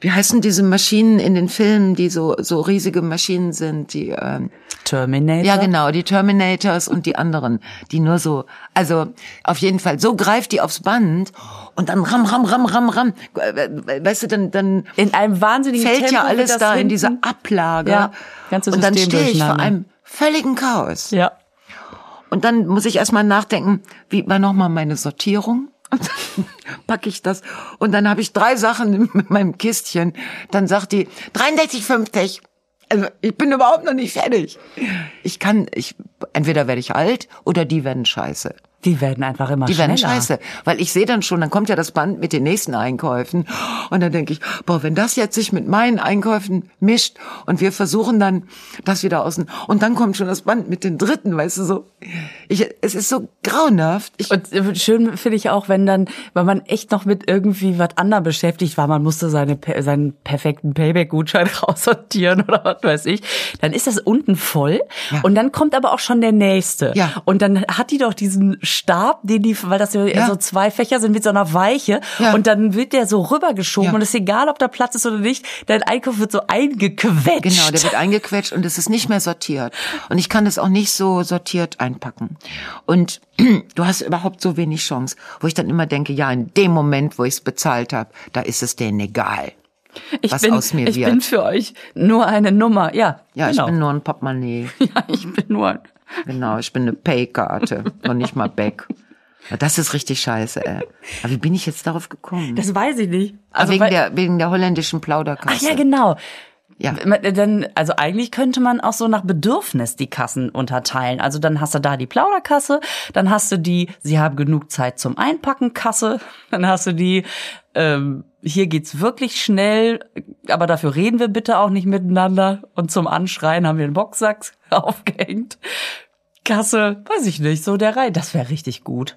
wie heißen diese Maschinen in den Filmen, die so, so riesige Maschinen sind, die, ähm, Terminator. ja, genau, die Terminators und die anderen, die nur so, also auf jeden Fall, so greift die aufs Band und dann ram, ram, ram, ram, ram. Weißt du, dann, dann In einem wahnsinnigen fällt Tempo ja alles da in hinten- diese Ablage. Ja, ganzes und dann stehe ich vor einem völligen Chaos. Ja. Und dann muss ich erstmal nachdenken, wie war nochmal meine Sortierung? Und dann packe ich das. Und dann habe ich drei Sachen mit meinem Kistchen. Dann sagt die 63,50. Also ich bin überhaupt noch nicht fertig. Ich kann, ich, entweder werde ich alt oder die werden scheiße. Die werden einfach immer Die schneller. werden scheiße. Weil ich sehe dann schon, dann kommt ja das Band mit den nächsten Einkäufen. Und dann denke ich, boah, wenn das jetzt sich mit meinen Einkäufen mischt und wir versuchen dann das wieder außen. Und dann kommt schon das Band mit den dritten, weißt du so. Ich, es ist so grauenhaft. Ich, Und äh, schön finde ich auch, wenn dann, weil man echt noch mit irgendwie was anderem beschäftigt war, man musste seine, seinen perfekten Payback-Gutschein raussortieren oder was weiß ich, dann ist das unten voll Ja. und dann kommt aber auch schon der nächste. Ja. Und dann hat die doch diesen Stab, den die, weil das Ja. so zwei Fächer sind mit so einer Weiche Ja. und dann wird der so rübergeschoben Ja. und es ist egal, ob da Platz ist oder nicht, dein Einkauf wird so eingequetscht. Genau, der wird eingequetscht und es ist nicht mehr sortiert. Und ich kann das auch nicht so sortiert einpacken. Und du hast überhaupt so wenig Chance, wo ich dann immer denke, ja, in dem Moment, wo ich es bezahlt habe, da ist es denen egal. ich was bin, aus mir ich wird. bin für euch nur eine Nummer. Ja, Ja, genau. ich bin nur ein Portemonnaie. ja, ich bin nur Genau, ich bin eine Paykarte und nicht mal Back. Das ist richtig scheiße, ey. Aber wie bin ich jetzt darauf gekommen? Das weiß ich nicht. also wegen der, wegen der holländischen Plauderkasse. Ach ja, genau. Ja. Dann, also eigentlich könnte man auch so nach Bedürfnis die Kassen unterteilen. Also dann hast du da die Plauderkasse, dann hast du die, sie haben genug Zeit zum Einpacken Kasse, dann hast du die, ähm, hier geht's wirklich schnell, aber dafür reden wir bitte auch nicht miteinander. Und zum Anschreien haben wir einen Boxsack aufgehängt. Kasse, weiß ich nicht, so der Reihe. Das wäre richtig gut.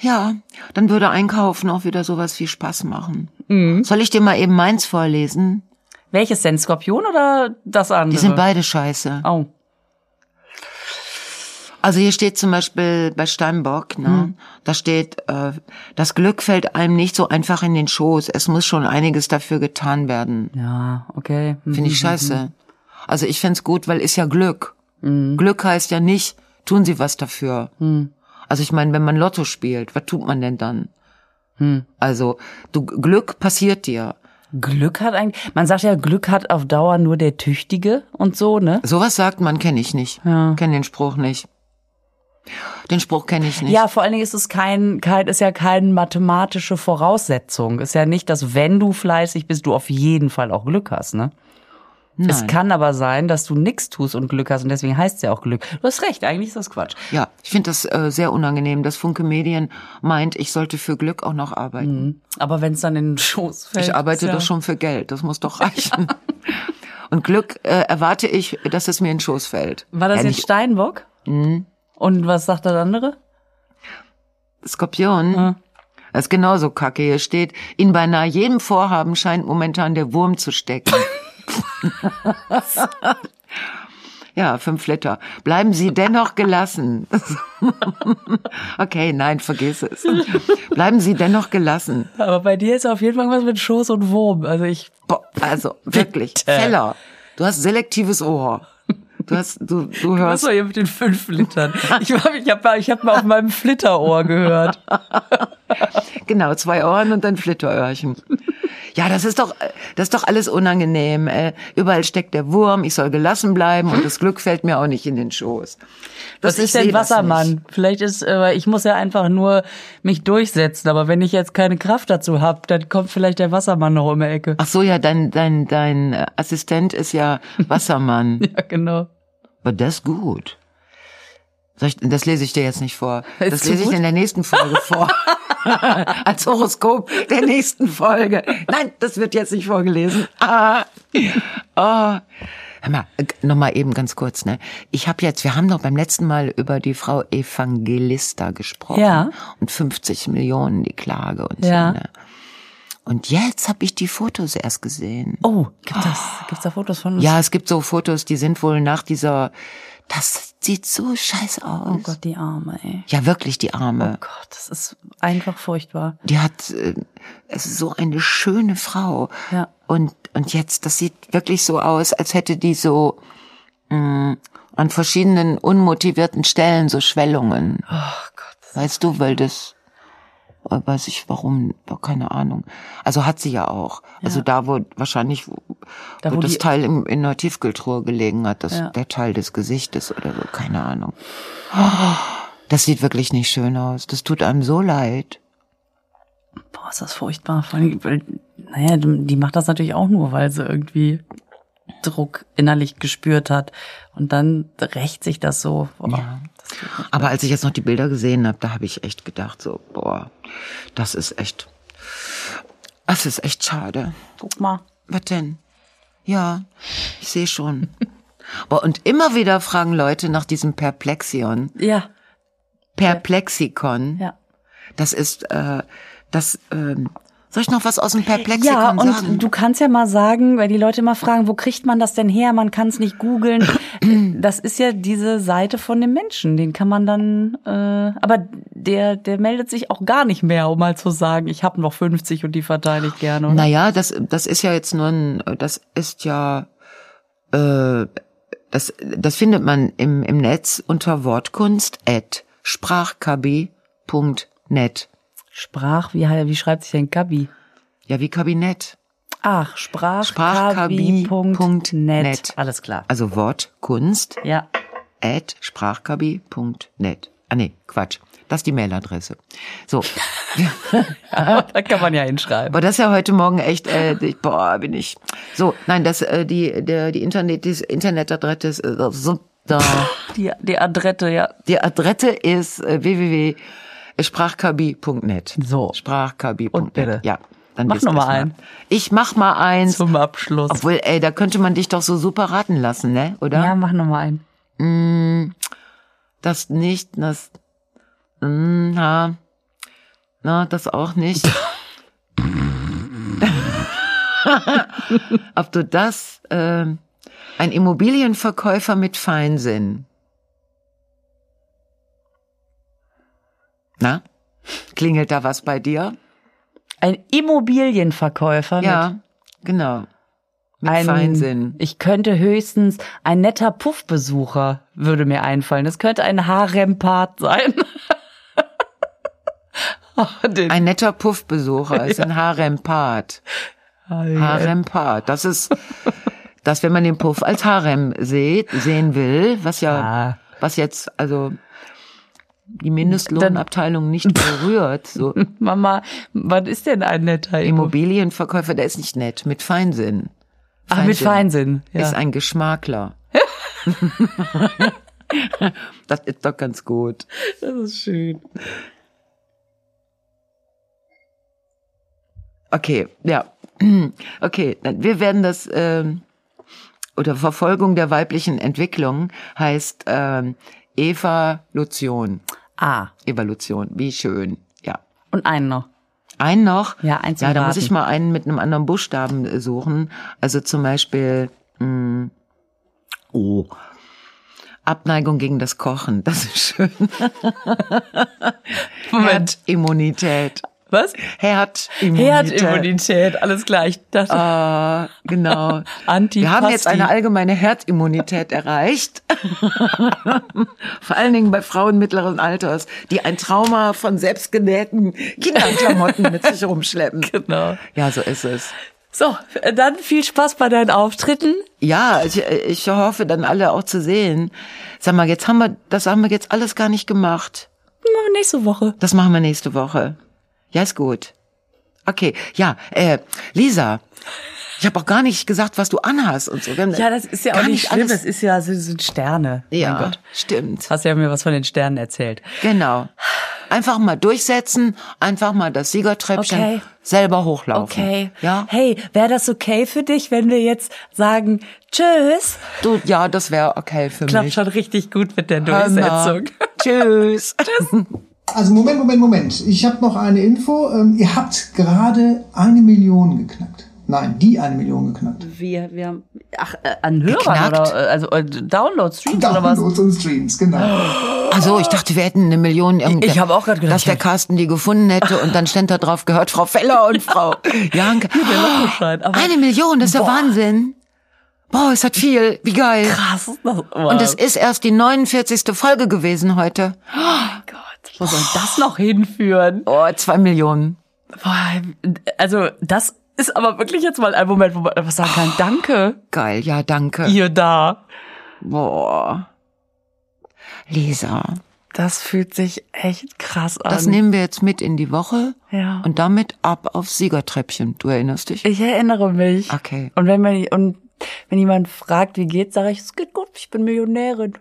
Ja, dann würde Einkaufen auch wieder sowas viel Spaß machen. Mhm. Soll ich dir mal eben meins vorlesen? Welches denn? Skorpion oder das andere? Die sind beide scheiße. Oh. Also hier steht zum Beispiel bei Steinbock, ne, Hm. da steht, äh, das Glück fällt einem nicht so einfach in den Schoß. Es muss schon einiges dafür getan werden. Ja, okay. Hm. Finde ich scheiße. Also ich find's gut, weil ist ja Glück. Mhm. Glück heißt ja nicht, tun Sie was dafür. Hm. Also ich meine, wenn man Lotto spielt, was tut man denn dann? Hm. Also du Glück passiert dir. Glück hat eigentlich, man sagt ja, Glück hat auf Dauer nur der Tüchtige und so, ne? Sowas sagt man, kenne ich nicht. Ja. Kenne den Spruch nicht. Den Spruch kenne ich nicht. Ja, vor allen Dingen ist es kein, kein, ist ja keine mathematische Voraussetzung. Ist ja nicht, dass wenn du fleißig bist, du auf jeden Fall auch Glück hast, ne? Es Nein. kann aber sein, dass du nichts tust und Glück hast und deswegen heißt es ja auch Glück. Du hast recht, eigentlich ist das Quatsch. Ja, ich finde das äh, sehr unangenehm, dass Funke Medien meint, ich sollte für Glück auch noch arbeiten. Aber wenn es dann in den Schoß fällt. Ich arbeite ja, doch schon für Geld, das muss doch reichen. Und Glück äh, erwarte ich, dass es mir in den Schoß fällt. War das ja, jetzt nicht Steinbock? Mhm. Und was sagt das andere? Skorpion? Ja. Das ist genauso kacke. Hier steht, in beinahe jedem Vorhaben scheint momentan der Wurm zu stecken. ja, fünf Liter. Bleiben Sie dennoch gelassen. okay, nein, vergiss es. Bleiben Sie dennoch gelassen. Aber bei dir ist auf jeden Fall was mit Schoß und Wurm. Also ich Boah, also wirklich, Bitte. Feller, du hast selektives Ohr. Du hast, du, du Was hörst. war hier mit den fünf Litern? Ich habe ich hab, mal- ich hab mal auf meinem Flitterohr gehört. Genau, zwei Ohren und ein Flitteröhrchen. Ja, das ist doch, das ist doch alles unangenehm. Äh, überall steckt der Wurm, ich soll gelassen bleiben und das Glück fällt mir auch nicht in den Schoß. Was ich ist denn das Wassermann? Vielleicht ist, äh, ich muss ja einfach nur mich durchsetzen, aber wenn ich jetzt keine Kraft dazu habe, dann kommt vielleicht der Wassermann noch um die Ecke. Ach so, ja, dein, dein, dein Assistent ist ja Wassermann. Ja, genau. Aber das ist gut. Ich, das lese ich dir jetzt nicht vor. Ist Das lese ich gut? in der nächsten Folge vor. Als Horoskop der nächsten Folge. Nein, das wird jetzt nicht vorgelesen. Ah. Oh. Hör mal, nochmal eben ganz kurz, ne? Ich habe jetzt, wir haben doch beim letzten Mal über die Frau Evangelista gesprochen. Ja. Und 50 Millionen die Klage und Ja. so, ne? Und jetzt habe ich die Fotos erst gesehen. Oh, gibt das, gibt's da Fotos von uns? Ja, es gibt so Fotos, die sind wohl nach dieser, das sieht so scheiße aus. Oh Gott, die Arme, ey. Ja, wirklich die Arme. Oh Gott, das ist einfach furchtbar. Die hat, äh, es ist so eine schöne Frau. Ja. Und, und jetzt, das sieht wirklich so aus, als hätte die so, mh, an verschiedenen unmotivierten Stellen so Schwellungen. Oh Gott. Weißt du, weil das, weiß ich warum, keine Ahnung. Also hat sie ja auch. Also da, wo wahrscheinlich, wo, Da, wo, wo das Teil im, in der Tiefkühltruhe gelegen hat, das, Ja. der Teil des Gesichtes oder so, keine Ahnung. Das sieht wirklich nicht schön aus. Das tut einem so leid. Boah, ist das furchtbar. Vor allem, weil, naja, die macht das natürlich auch nur, weil sie irgendwie Druck innerlich gespürt hat. Und dann rächt sich das so. Boah, Ja. Aber als ich jetzt noch die Bilder gesehen habe, da habe ich echt gedacht, so, boah, das ist echt, das ist echt schade. Guck mal. Was denn? Ja, ich sehe schon. Boah, und immer wieder fragen Leute nach diesem Perplexion. Ja, Perplexikon. ja. Das ist, äh, das, ähm, soll ich noch was aus dem Perplexikon Ja, und sagen? du kannst ja mal sagen, weil die Leute immer fragen, wo kriegt man das denn her? Man kann es nicht googeln. das ist ja diese Seite von dem Menschen, den kann man dann, äh, aber der, der meldet sich auch gar nicht mehr, um mal zu sagen, ich habe noch 50 und die verteile ich gerne. Oder? Naja, das, das ist ja jetzt nur ein, das ist ja, äh, das, das findet man im, im Netz unter Wortkunst at sprachkb.net. Sprach, wie, wie schreibt sich denn Gabi? Ja, wie Kabinett. Ach, sprachkabi.net. Sprachkabi.net. Alles klar. Also Wortkunst Ja. at sprachkabi.net. Ah nee, Quatsch. Das ist die Mailadresse. So. da kann man ja hinschreiben. Aber das ist ja heute Morgen echt, äh, ich- boah, bin ich. So, nein, das, äh, die, der, die Internet, die Internetadresse ist, äh, so, da. Die, die Adrette, ja. Die Adresse ist äh, www.sprachkabi.net. So. Sprachkabi.net. Und bitte. Ja. Dann Mach noch mal ein. Ich mach mal eins. Zum Abschluss. Obwohl, ey, da könnte man dich doch so super raten lassen, ne? Oder? Ja, mach noch mal ein. Das nicht, das, mm, na, na, das auch nicht. Ob du das, ähm, ein Immobilienverkäufer mit Feinsinn. Na? Klingelt da was bei dir? Ein Immobilienverkäufer Ja, genau. Mit ein, Feinsinn. Ich könnte höchstens ein netter Puffbesucher würde mir einfallen. Das könnte ein Harempart sein. Oh, Ein netter Puffbesucher ist ein Harempart. Harempart. Das ist, dass wenn man den Puff als Harem sieht, sehen will, was ja, Ah. was jetzt, also, die Mindestlohnabteilung nicht berührt, so Mama, was ist denn ein netter Immobilien? Immobilienverkäufer, der ist nicht nett, mit Feinsinn. Ach, mit Feinsinn. Ja. Ist ein Geschmakler. das ist doch ganz gut. das ist schön. Okay, ja. Okay, wir werden das, ähm, oder Verfolgung der weiblichen Entwicklung heißt ähm, Evolution. Ah, Evolution, wie schön, ja. und einen noch. Einen noch? Ja, zum Ja, da muss ich mal einen mit einem anderen Buchstaben äh, suchen. Also zum Beispiel, mh, oh, Abneigung gegen das Kochen, das ist schön. Moment. Immunität. Was? Herdimmunität. Herdimmunität, alles klar. Ich dachte, Ah, genau. Antipasti. Wir haben jetzt eine allgemeine Herdimmunität erreicht. Vor allen Dingen bei Frauen mittleren Alters, die ein Trauma von selbstgenähten Kinderklamotten mit sich rumschleppen. Genau. Ja, so ist es. So, dann viel Spaß bei deinen Auftritten. Ja, ich, ich hoffe dann alle auch zu sehen. Sag mal, jetzt haben wir, das haben wir jetzt alles gar nicht gemacht. Nächste Woche. Das machen wir nächste Woche. Ja, ist gut. Okay, ja, äh, Lisa, ich habe auch gar nicht gesagt, was du anhast und so. Ja, das ist ja Gar auch nicht schlimm. alles- Das ist ja, das sind Sterne. Ja, Gott. stimmt. Hast ja mir was von den Sternen erzählt. Genau. Einfach mal durchsetzen, einfach mal das Siegertreppchen Okay. selber hochlaufen. Okay. Ja? Hey, wäre das okay für dich, wenn wir jetzt sagen Tschüss? Du, ja, das wäre okay für Klappt mich. schon richtig gut mit der. Durchsetzung. Tschüss. Also Moment, Moment, Moment. Ich habe noch eine Info. Ähm, ihr habt gerade eine Million geknackt. Nein, die eine Million geknackt. Wir, wir haben, ach, äh, an Hörern Geknackt? oder, äh, also äh, Download, Streams oder was? Downloads und Streams, genau. Also, ich dachte, wir hätten eine Million. irgendwie- Ich hab auch grad gedacht, Dass der ja. Carsten die gefunden hätte und dann stand da drauf, gehört Frau Feller und Frau Janke. Aber- Eine Million, das ist der Wahnsinn. Boah, ist das viel. Wie geil. Krass. Das, Und es ist erst die 49. Folge gewesen heute. Gott, wo soll das noch hinführen? Oh, zwei Millionen. Boah, Also, das ist aber wirklich jetzt mal ein Moment, wo man einfach sagen kann, danke, Geil, ja, danke. ihr da. Boah. Lisa, Das fühlt sich echt krass an. das nehmen wir jetzt mit in die Woche ja. Und und damit ab aufs Siegertreppchen. Du erinnerst dich? ich erinnere mich. Okay. Und wenn man, und Wenn jemand fragt, wie geht's, sage ich, es geht gut, ich bin Millionärin.